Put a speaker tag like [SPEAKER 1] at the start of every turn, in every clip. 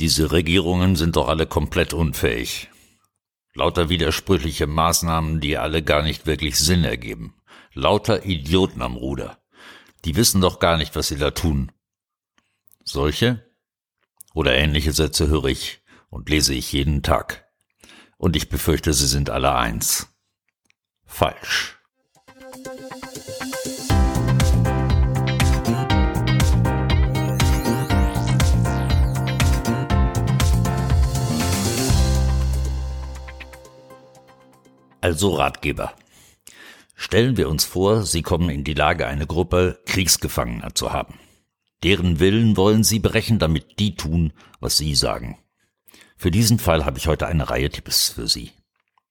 [SPEAKER 1] Diese Regierungen sind doch alle komplett unfähig. Lauter widersprüchliche Maßnahmen, die alle gar nicht wirklich Sinn ergeben. Lauter Idioten am Ruder. Die wissen doch gar nicht, was sie da tun. Solche oder ähnliche Sätze höre ich und lese ich jeden Tag. Und ich befürchte, sie sind alle eins. Falsch. Also Ratgeber. Stellen wir uns vor, Sie kommen in die Lage, eine Gruppe Kriegsgefangener zu haben. Deren Willen wollen Sie brechen, damit die tun, was Sie sagen. Für diesen Fall habe ich heute eine Reihe Tipps für Sie.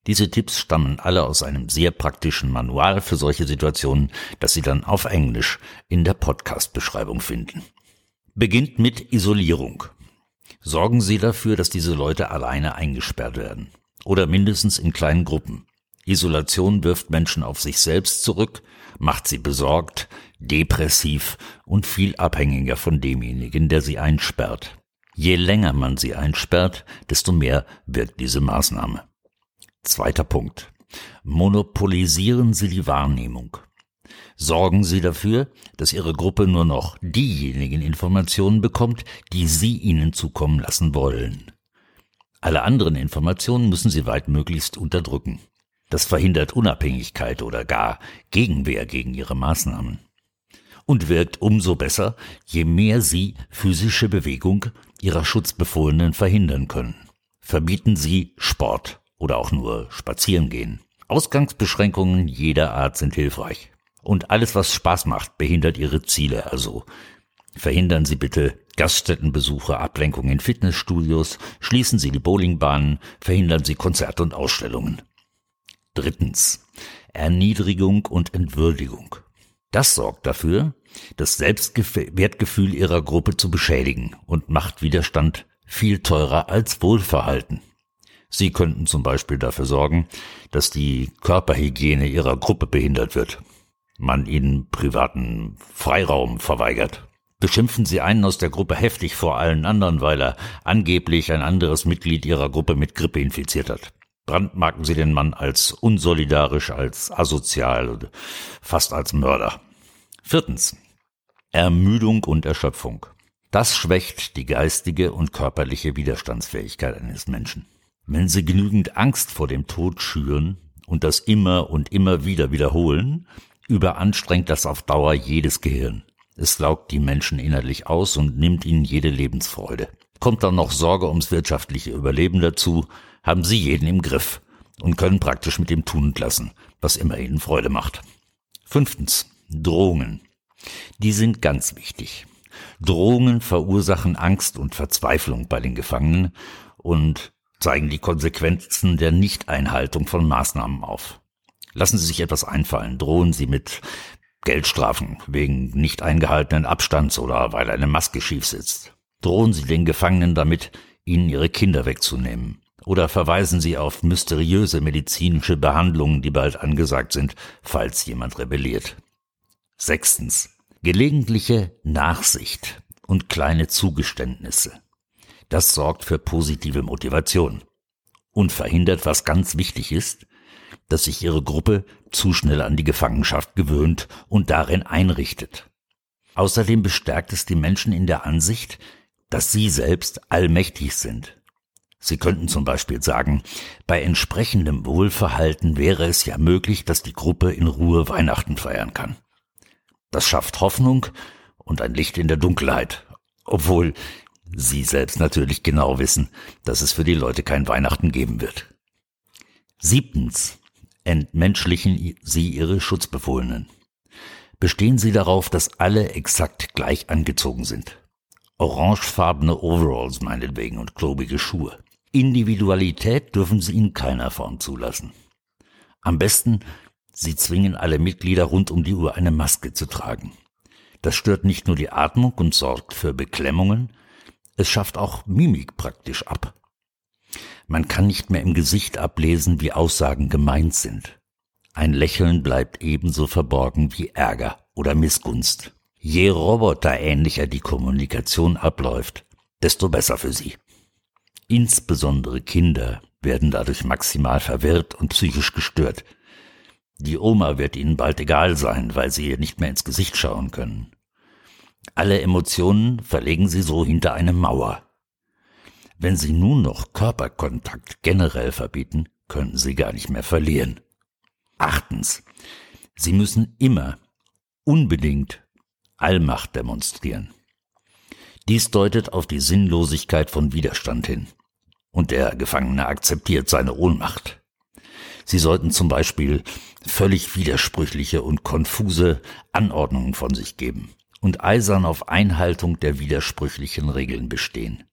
[SPEAKER 1] Diese Tipps stammen alle aus einem sehr praktischen Manual für solche Situationen, das Sie dann auf Englisch in der Podcast-Beschreibung finden. Beginnt mit Isolierung. Sorgen Sie dafür, dass diese Leute alleine eingesperrt werden. Oder mindestens in kleinen Gruppen. Isolation wirft Menschen auf sich selbst zurück, macht sie besorgt, depressiv und viel abhängiger von demjenigen, der sie einsperrt. Je länger man sie einsperrt, desto mehr wirkt diese Maßnahme. Zweiter Punkt. Monopolisieren Sie die Wahrnehmung. Sorgen Sie dafür, dass Ihre Gruppe nur noch diejenigen Informationen bekommt, die Sie ihnen zukommen lassen wollen. Alle anderen Informationen müssen Sie weitmöglichst unterdrücken. Das verhindert Unabhängigkeit oder gar Gegenwehr gegen ihre Maßnahmen. Und wirkt umso besser, je mehr sie physische Bewegung ihrer Schutzbefohlenen verhindern können. Verbieten sie Sport oder auch nur spazieren gehen. Ausgangsbeschränkungen jeder Art sind hilfreich. Und alles, was Spaß macht, behindert ihre Ziele also. Verhindern Sie bitte Gaststättenbesuche, Ablenkung in Fitnessstudios, schließen Sie die Bowlingbahnen, verhindern Sie Konzerte und Ausstellungen. Drittens. Erniedrigung und Entwürdigung. Das sorgt dafür, das Selbstwertgefühl ihrer Gruppe zu beschädigen und macht Widerstand viel teurer als Wohlverhalten. Sie könnten zum Beispiel dafür sorgen, dass die Körperhygiene ihrer Gruppe behindert wird, man ihnen privaten Freiraum verweigert. Beschimpfen Sie einen aus der Gruppe heftig vor allen anderen, weil er angeblich ein anderes Mitglied Ihrer Gruppe mit Grippe infiziert hat brandmarken sie den Mann als unsolidarisch, als asozial, fast als Mörder. Viertens. Ermüdung und Erschöpfung. Das schwächt die geistige und körperliche Widerstandsfähigkeit eines Menschen. Wenn sie genügend Angst vor dem Tod schüren und das immer und immer wieder wiederholen, überanstrengt das auf Dauer jedes Gehirn. Es laugt die Menschen innerlich aus und nimmt ihnen jede Lebensfreude. Kommt dann noch Sorge ums wirtschaftliche Überleben dazu, haben sie jeden im Griff und können praktisch mit dem tun und lassen, was immer ihnen Freude macht. Fünftens. Drohungen. Die sind ganz wichtig. Drohungen verursachen Angst und Verzweiflung bei den Gefangenen und zeigen die Konsequenzen der Nichteinhaltung von Maßnahmen auf. Lassen Sie sich etwas einfallen, drohen Sie mit Geldstrafen wegen nicht eingehaltenen Abstands oder weil eine Maske schief sitzt. Drohen Sie den Gefangenen damit, ihnen ihre Kinder wegzunehmen. Oder verweisen Sie auf mysteriöse medizinische Behandlungen, die bald angesagt sind, falls jemand rebelliert. Sechstens. Gelegentliche Nachsicht und kleine Zugeständnisse. Das sorgt für positive Motivation und verhindert, was ganz wichtig ist, dass sich Ihre Gruppe zu schnell an die Gefangenschaft gewöhnt und darin einrichtet. Außerdem bestärkt es die Menschen in der Ansicht, dass sie selbst allmächtig sind Sie könnten zum Beispiel sagen, bei entsprechendem Wohlverhalten wäre es ja möglich, dass die Gruppe in Ruhe Weihnachten feiern kann. Das schafft Hoffnung und ein Licht in der Dunkelheit, obwohl Sie selbst natürlich genau wissen, dass es für die Leute kein Weihnachten geben wird. Siebtens. Entmenschlichen Sie Ihre Schutzbefohlenen. Bestehen Sie darauf, dass alle exakt gleich angezogen sind. Orangefarbene Overalls meinetwegen und klobige Schuhe. Individualität dürfen sie in keiner Form zulassen. Am besten, sie zwingen alle Mitglieder rund um die Uhr eine Maske zu tragen. Das stört nicht nur die Atmung und sorgt für Beklemmungen, es schafft auch Mimik praktisch ab. Man kann nicht mehr im Gesicht ablesen, wie Aussagen gemeint sind. Ein Lächeln bleibt ebenso verborgen wie Ärger oder Missgunst. Je roboterähnlicher die Kommunikation abläuft, desto besser für sie. Insbesondere Kinder werden dadurch maximal verwirrt und psychisch gestört. Die Oma wird ihnen bald egal sein, weil sie ihr nicht mehr ins Gesicht schauen können. Alle Emotionen verlegen sie so hinter eine Mauer. Wenn sie nun noch Körperkontakt generell verbieten, können sie gar nicht mehr verlieren. Achtens. Sie müssen immer, unbedingt Allmacht demonstrieren. Dies deutet auf die Sinnlosigkeit von Widerstand hin. Und der Gefangene akzeptiert seine Ohnmacht. Sie sollten zum Beispiel völlig widersprüchliche und konfuse Anordnungen von sich geben und eisern auf Einhaltung der widersprüchlichen Regeln bestehen.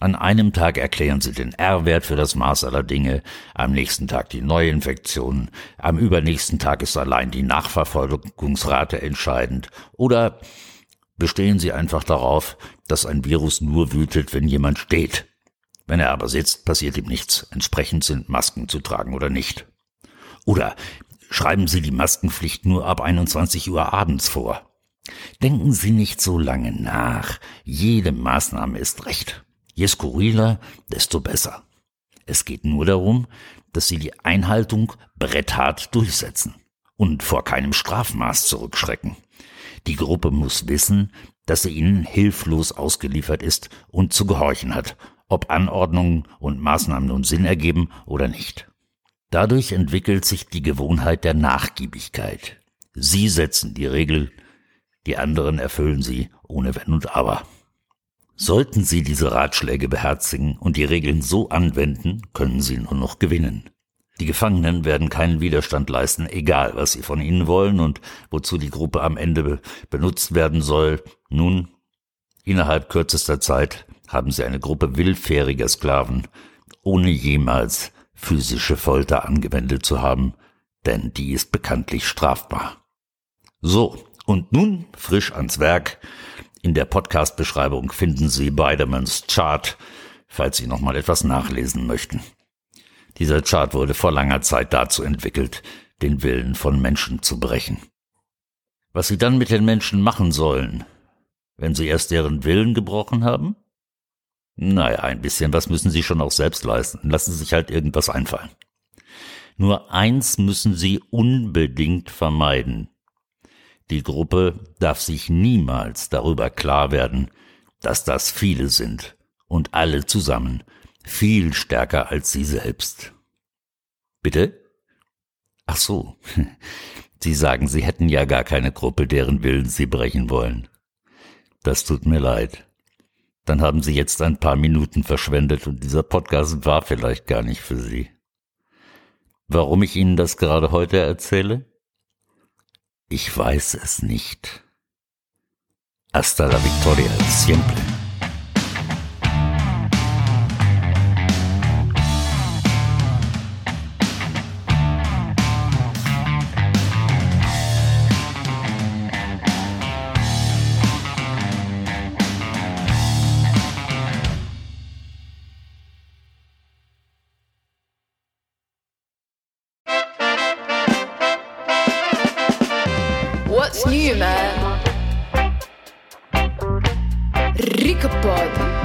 [SPEAKER 1] An einem Tag erklären sie den R-Wert für das Maß aller Dinge, am nächsten Tag die Neuinfektion, am übernächsten Tag ist allein die Nachverfolgungsrate entscheidend oder bestehen sie einfach darauf, dass ein Virus nur wütet, wenn jemand steht. Wenn er aber sitzt, passiert ihm nichts. Entsprechend sind Masken zu tragen oder nicht. Oder schreiben Sie die Maskenpflicht nur ab 21 Uhr abends vor. Denken Sie nicht so lange nach. Jede Maßnahme ist recht. Je skurriler, desto besser. Es geht nur darum, dass sie die Einhaltung bretthart durchsetzen und vor keinem Strafmaß zurückschrecken. Die Gruppe muss wissen, dass sie ihnen hilflos ausgeliefert ist und zu gehorchen hat, ob Anordnungen und Maßnahmen nun Sinn ergeben oder nicht. Dadurch entwickelt sich die Gewohnheit der Nachgiebigkeit. Sie setzen die Regel, die anderen erfüllen sie ohne Wenn und Aber. Sollten Sie diese Ratschläge beherzigen und die Regeln so anwenden, können Sie nur noch gewinnen. Die Gefangenen werden keinen Widerstand leisten, egal was sie von ihnen wollen und wozu die Gruppe am Ende benutzt werden soll. Nun, innerhalb kürzester Zeit haben sie eine Gruppe willfähriger Sklaven, ohne jemals physische Folter angewendet zu haben, denn die ist bekanntlich strafbar. So, und nun frisch ans Werk. In der Podcast-Beschreibung finden Sie Bidermans Chart, falls Sie nochmal etwas nachlesen möchten. Dieser Chart wurde vor langer Zeit dazu entwickelt, den Willen von Menschen zu brechen. Was Sie dann mit den Menschen machen sollen, wenn Sie erst deren Willen gebrochen haben? Naja, ein bisschen was müssen Sie schon auch selbst leisten. Lassen Sie sich halt irgendwas einfallen. Nur eins müssen Sie unbedingt vermeiden. Die Gruppe darf sich niemals darüber klar werden, dass das viele sind und alle zusammen viel stärker als sie selbst. Bitte? Ach so. Sie sagen, Sie hätten ja gar keine Gruppe, deren Willen Sie brechen wollen. Das tut mir leid. Dann haben Sie jetzt ein paar Minuten verschwendet und dieser Podcast war vielleicht gar nicht für Sie. Warum ich Ihnen das gerade heute erzähle? Ich weiß es nicht. Hasta la victoria, siempre.
[SPEAKER 2] What's new man? Rikapod.